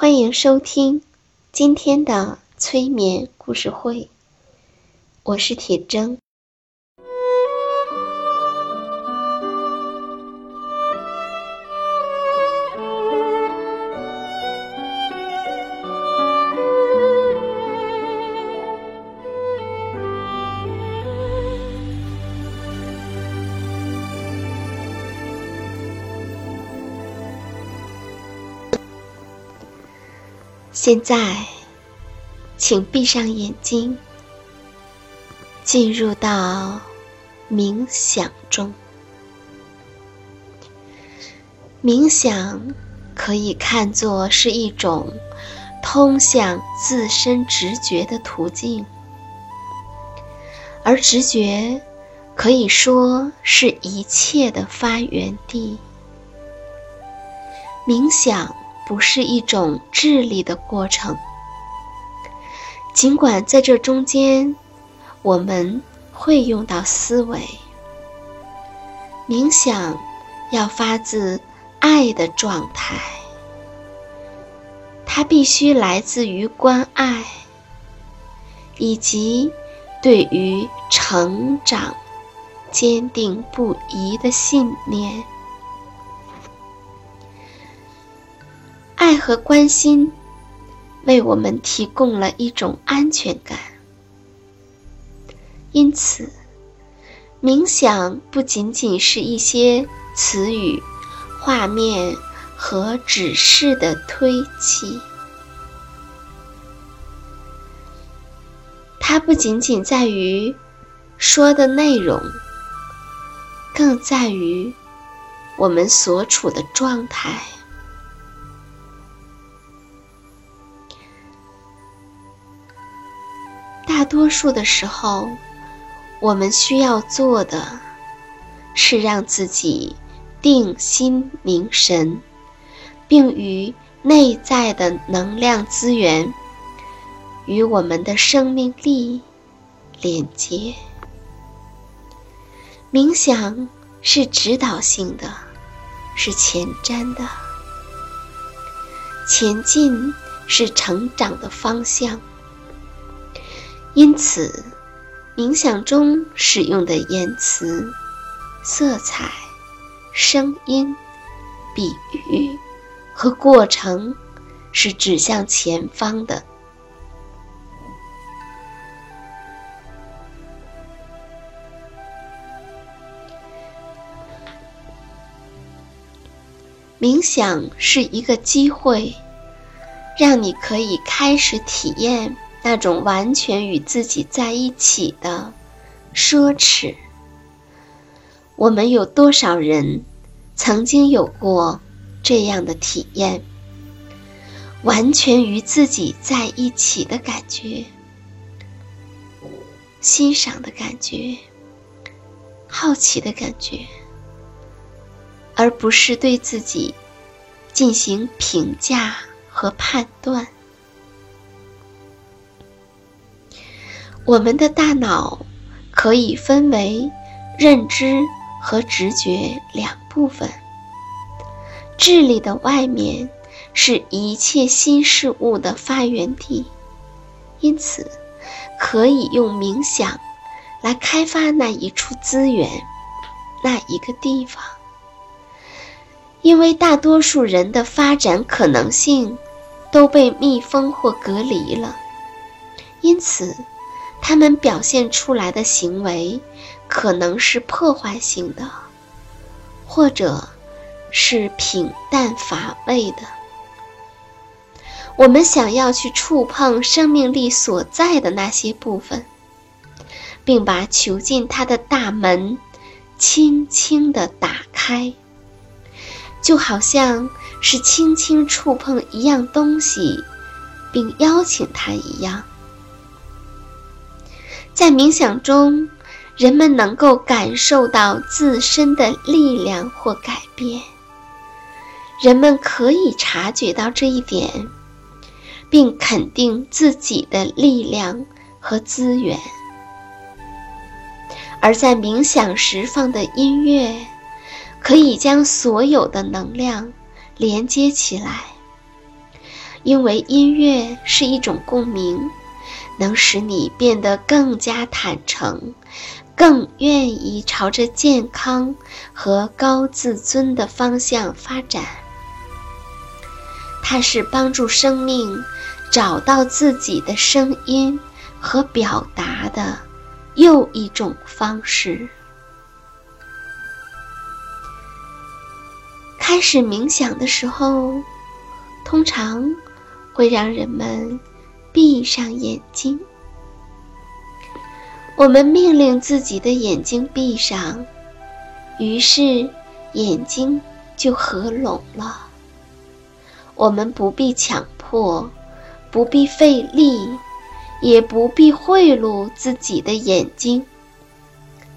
欢迎收听今天的催眠故事会，我是铁铮。现在，请闭上眼睛，进入到冥想中。冥想可以看作是一种通向自身直觉的途径，而直觉可以说是一切的发源地。冥想。不是一种智力的过程，尽管在这中间，我们会用到思维。冥想要发自爱的状态，它必须来自于关爱，以及对于成长坚定不移的信念。爱和关心为我们提供了一种安全感，因此，冥想不仅仅是一些词语、画面和指示的推器，它不仅仅在于说的内容，更在于我们所处的状态。多数的时候，我们需要做的，是让自己定心凝神，并与内在的能量资源与我们的生命力连接。冥想是指导性的，是前瞻的，前进是成长的方向。因此，冥想中使用的言辞、色彩、声音、比喻和过程是指向前方的。冥想是一个机会，让你可以开始体验。那种完全与自己在一起的奢侈，我们有多少人曾经有过这样的体验？完全与自己在一起的感觉，欣赏的感觉，好奇的感觉，而不是对自己进行评价和判断。我们的大脑可以分为认知和直觉两部分。智力的外面是一切新事物的发源地，因此，可以用冥想来开发那一处资源，那一个地方。因为大多数人的发展可能性都被密封或隔离了，因此他们表现出来的行为可能是破坏性的，或者是平淡乏味的。我们想要去触碰生命力所在的那些部分，并把囚禁它的大门轻轻地打开。就好像是轻轻触碰一样东西，并邀请它一样。在冥想中，人们能够感受到自身的力量或改变。人们可以察觉到这一点，并肯定自己的力量和资源。而在冥想时放的音乐。可以将所有的能量连接起来，因为音乐是一种共鸣，能使你变得更加坦诚，更愿意朝着健康和高自尊的方向发展。它是帮助生命找到自己的声音和表达的又一种方式。开始冥想的时候，通常会让人们闭上眼睛。我们命令自己的眼睛闭上，于是眼睛就合拢了。我们不必强迫，不必费力，也不必贿赂自己的眼睛。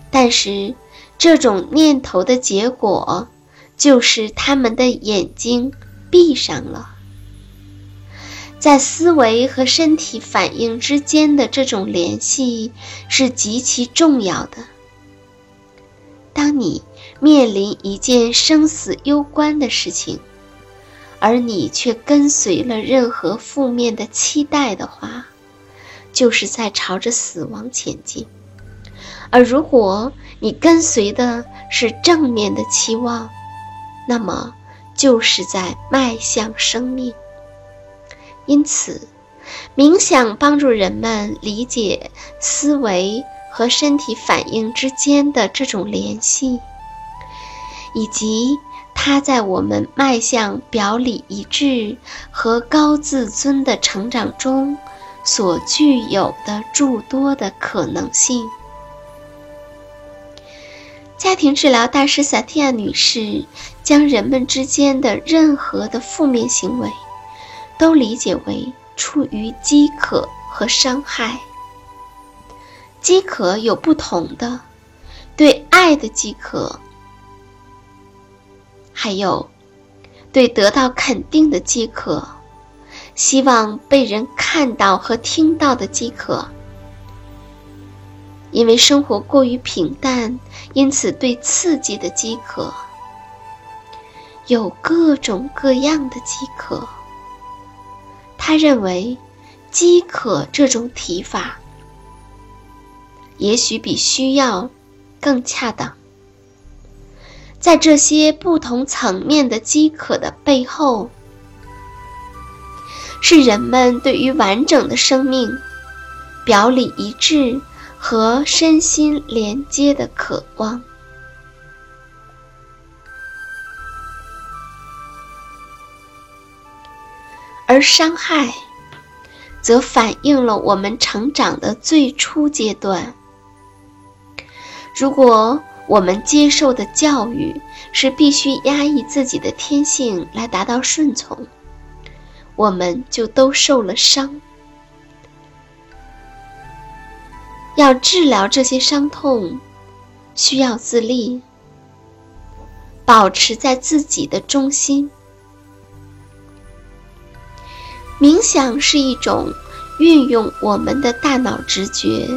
但是，这种念头的结果。就是他们的眼睛闭上了，在思维和身体反应之间的这种联系是极其重要的。当你面临一件生死攸关的事情，而你却跟随了任何负面的期待的话，就是在朝着死亡前进；而如果你跟随的是正面的期望，那么，就是在迈向生命。因此，冥想帮助人们理解思维和身体反应之间的这种联系，以及它在我们迈向表里一致和高自尊的成长中所具有的诸多的可能性。家庭治疗大师萨蒂亚女士将人们之间的任何的负面行为，都理解为出于饥渴和伤害。饥渴有不同的，对爱的饥渴，还有对得到肯定的饥渴，希望被人看到和听到的饥渴。因为生活过于平淡，因此对刺激的饥渴有各种各样的饥渴。他认为，饥渴这种提法也许比需要更恰当。在这些不同层面的饥渴的背后，是人们对于完整的生命表里一致。和身心连接的渴望，而伤害则反映了我们成长的最初阶段。如果我们接受的教育是必须压抑自己的天性来达到顺从，我们就都受了伤。要治疗这些伤痛，需要自立，保持在自己的中心。冥想是一种运用我们的大脑直觉，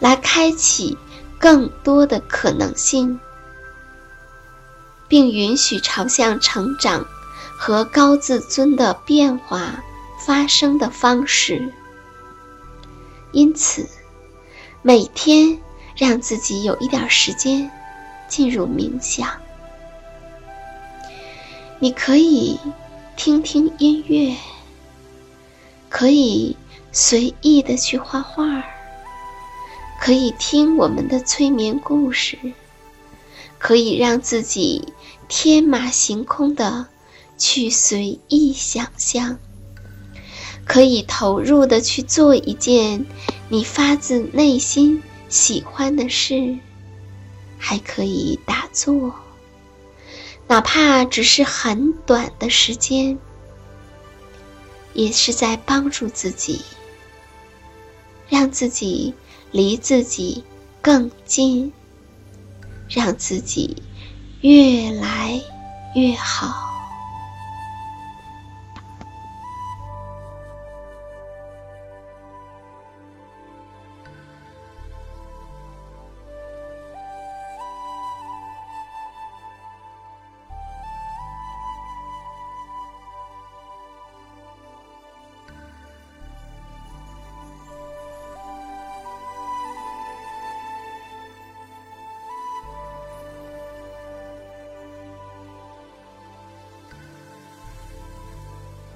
来开启更多的可能性，并允许朝向成长和高自尊的变化发生的方式。因此，每天让自己有一点时间进入冥想。你可以听听音乐，可以随意的去画画，可以听我们的催眠故事，可以让自己天马行空的去随意想象。可以投入的去做一件你发自内心喜欢的事，还可以打坐，哪怕只是很短的时间，也是在帮助自己，让自己离自己更近，让自己越来越好。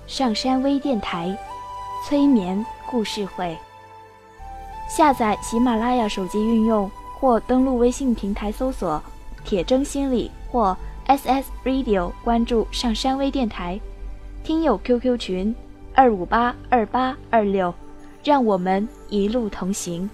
上山微电台，催眠故事会。下载喜马拉雅手机应用或登录微信平台搜索“铁铮心理”或 “SS Radio”，关注上山微电台。听友 QQ 群：二五八二八二六，让我们一路同行。